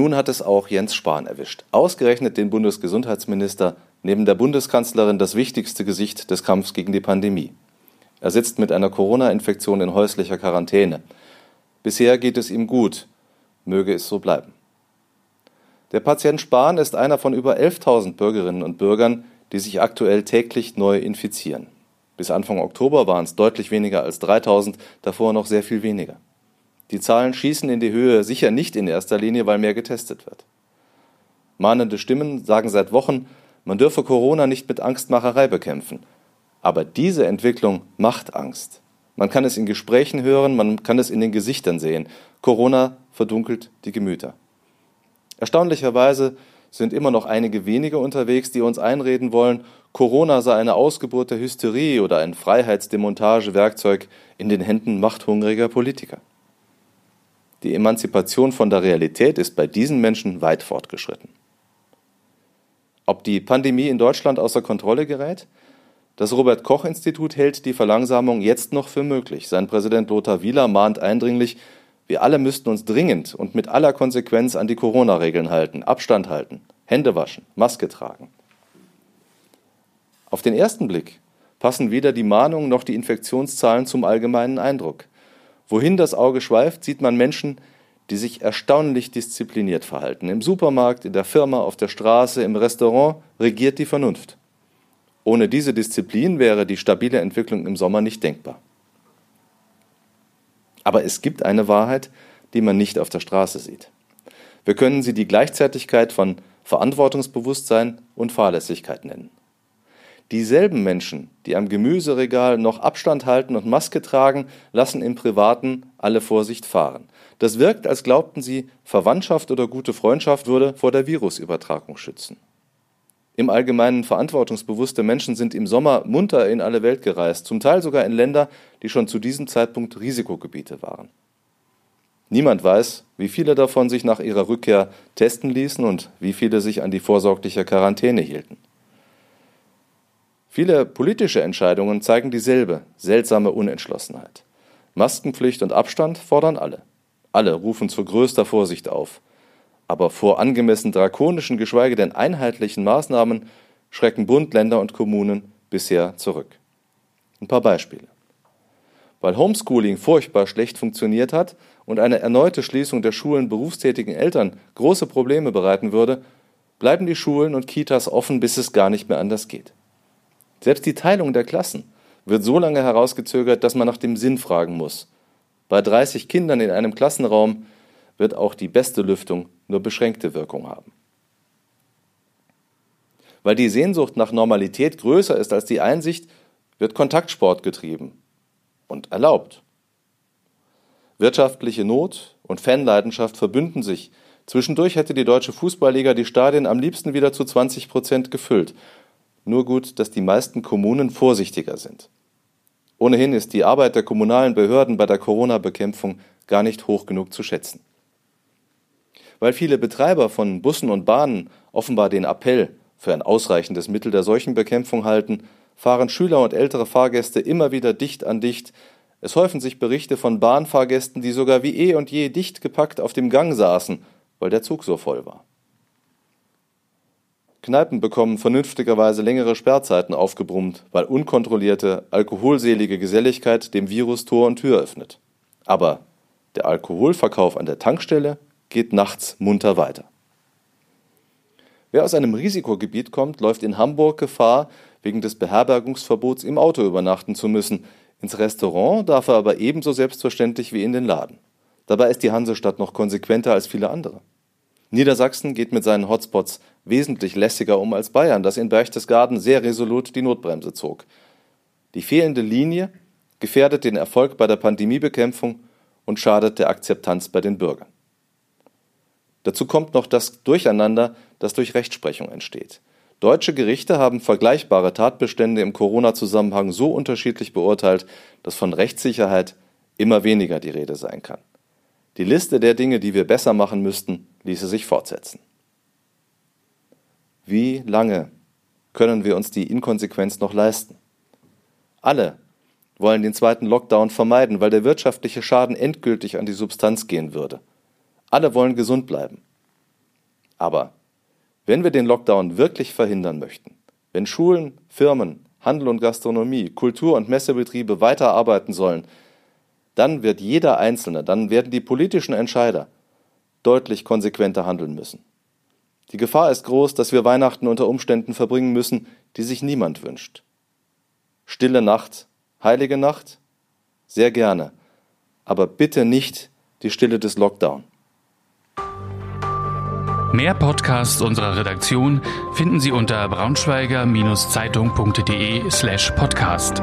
nun hat es auch Jens Spahn erwischt. Ausgerechnet den Bundesgesundheitsminister, neben der Bundeskanzlerin das wichtigste Gesicht des Kampfs gegen die Pandemie. Er sitzt mit einer Corona-Infektion in häuslicher Quarantäne. Bisher geht es ihm gut. Möge es so bleiben. Der Patient Spahn ist einer von über 11.000 Bürgerinnen und Bürgern, die sich aktuell täglich neu infizieren. Bis Anfang Oktober waren es deutlich weniger als 3000, davor noch sehr viel weniger. Die Zahlen schießen in die Höhe, sicher nicht in erster Linie, weil mehr getestet wird. Mahnende Stimmen sagen seit Wochen, man dürfe Corona nicht mit Angstmacherei bekämpfen. Aber diese Entwicklung macht Angst. Man kann es in Gesprächen hören, man kann es in den Gesichtern sehen. Corona verdunkelt die Gemüter. Erstaunlicherweise sind immer noch einige wenige unterwegs, die uns einreden wollen, Corona sei eine Ausgeburt der Hysterie oder ein Freiheitsdemontagewerkzeug in den Händen machthungriger Politiker. Die Emanzipation von der Realität ist bei diesen Menschen weit fortgeschritten. Ob die Pandemie in Deutschland außer Kontrolle gerät? Das Robert Koch Institut hält die Verlangsamung jetzt noch für möglich. Sein Präsident Lothar Wieler mahnt eindringlich, wir alle müssten uns dringend und mit aller Konsequenz an die Corona-Regeln halten, Abstand halten, Hände waschen, Maske tragen. Auf den ersten Blick passen weder die Mahnungen noch die Infektionszahlen zum allgemeinen Eindruck. Wohin das Auge schweift, sieht man Menschen, die sich erstaunlich diszipliniert verhalten. Im Supermarkt, in der Firma, auf der Straße, im Restaurant regiert die Vernunft. Ohne diese Disziplin wäre die stabile Entwicklung im Sommer nicht denkbar. Aber es gibt eine Wahrheit, die man nicht auf der Straße sieht. Wir können sie die Gleichzeitigkeit von Verantwortungsbewusstsein und Fahrlässigkeit nennen. Dieselben Menschen, die am Gemüseregal noch Abstand halten und Maske tragen, lassen im Privaten alle Vorsicht fahren. Das wirkt, als glaubten sie, Verwandtschaft oder gute Freundschaft würde vor der Virusübertragung schützen. Im Allgemeinen verantwortungsbewusste Menschen sind im Sommer munter in alle Welt gereist, zum Teil sogar in Länder, die schon zu diesem Zeitpunkt Risikogebiete waren. Niemand weiß, wie viele davon sich nach ihrer Rückkehr testen ließen und wie viele sich an die vorsorgliche Quarantäne hielten. Viele politische Entscheidungen zeigen dieselbe seltsame Unentschlossenheit. Maskenpflicht und Abstand fordern alle. Alle rufen zu größter Vorsicht auf. Aber vor angemessen drakonischen, geschweige denn einheitlichen Maßnahmen schrecken Bund, Länder und Kommunen bisher zurück. Ein paar Beispiele. Weil Homeschooling furchtbar schlecht funktioniert hat und eine erneute Schließung der Schulen berufstätigen Eltern große Probleme bereiten würde, bleiben die Schulen und Kitas offen, bis es gar nicht mehr anders geht. Selbst die Teilung der Klassen wird so lange herausgezögert, dass man nach dem Sinn fragen muss. Bei 30 Kindern in einem Klassenraum wird auch die beste Lüftung nur beschränkte Wirkung haben. Weil die Sehnsucht nach Normalität größer ist als die Einsicht, wird Kontaktsport getrieben und erlaubt. Wirtschaftliche Not und Fanleidenschaft verbünden sich. Zwischendurch hätte die deutsche Fußballliga die Stadien am liebsten wieder zu 20 Prozent gefüllt. Nur gut, dass die meisten Kommunen vorsichtiger sind. Ohnehin ist die Arbeit der kommunalen Behörden bei der Corona-Bekämpfung gar nicht hoch genug zu schätzen. Weil viele Betreiber von Bussen und Bahnen offenbar den Appell für ein ausreichendes Mittel der Seuchenbekämpfung halten, fahren Schüler und ältere Fahrgäste immer wieder dicht an dicht. Es häufen sich Berichte von Bahnfahrgästen, die sogar wie eh und je dicht gepackt auf dem Gang saßen, weil der Zug so voll war. Kneipen bekommen vernünftigerweise längere Sperrzeiten aufgebrummt, weil unkontrollierte, alkoholselige Geselligkeit dem Virus Tor und Tür öffnet. Aber der Alkoholverkauf an der Tankstelle geht nachts munter weiter. Wer aus einem Risikogebiet kommt, läuft in Hamburg Gefahr, wegen des Beherbergungsverbots im Auto übernachten zu müssen. Ins Restaurant darf er aber ebenso selbstverständlich wie in den Laden. Dabei ist die Hansestadt noch konsequenter als viele andere. Niedersachsen geht mit seinen Hotspots wesentlich lässiger um als Bayern, das in Berchtesgaden sehr resolut die Notbremse zog. Die fehlende Linie gefährdet den Erfolg bei der Pandemiebekämpfung und schadet der Akzeptanz bei den Bürgern. Dazu kommt noch das Durcheinander, das durch Rechtsprechung entsteht. Deutsche Gerichte haben vergleichbare Tatbestände im Corona-Zusammenhang so unterschiedlich beurteilt, dass von Rechtssicherheit immer weniger die Rede sein kann. Die Liste der Dinge, die wir besser machen müssten, ließe sich fortsetzen. Wie lange können wir uns die Inkonsequenz noch leisten? Alle wollen den zweiten Lockdown vermeiden, weil der wirtschaftliche Schaden endgültig an die Substanz gehen würde. Alle wollen gesund bleiben. Aber wenn wir den Lockdown wirklich verhindern möchten, wenn Schulen, Firmen, Handel und Gastronomie, Kultur- und Messebetriebe weiterarbeiten sollen, dann wird jeder Einzelne, dann werden die politischen Entscheider deutlich konsequenter handeln müssen. Die Gefahr ist groß, dass wir Weihnachten unter Umständen verbringen müssen, die sich niemand wünscht. Stille Nacht, heilige Nacht? Sehr gerne. Aber bitte nicht die Stille des Lockdown. Mehr Podcasts unserer Redaktion finden Sie unter braunschweiger-zeitung.de slash podcast.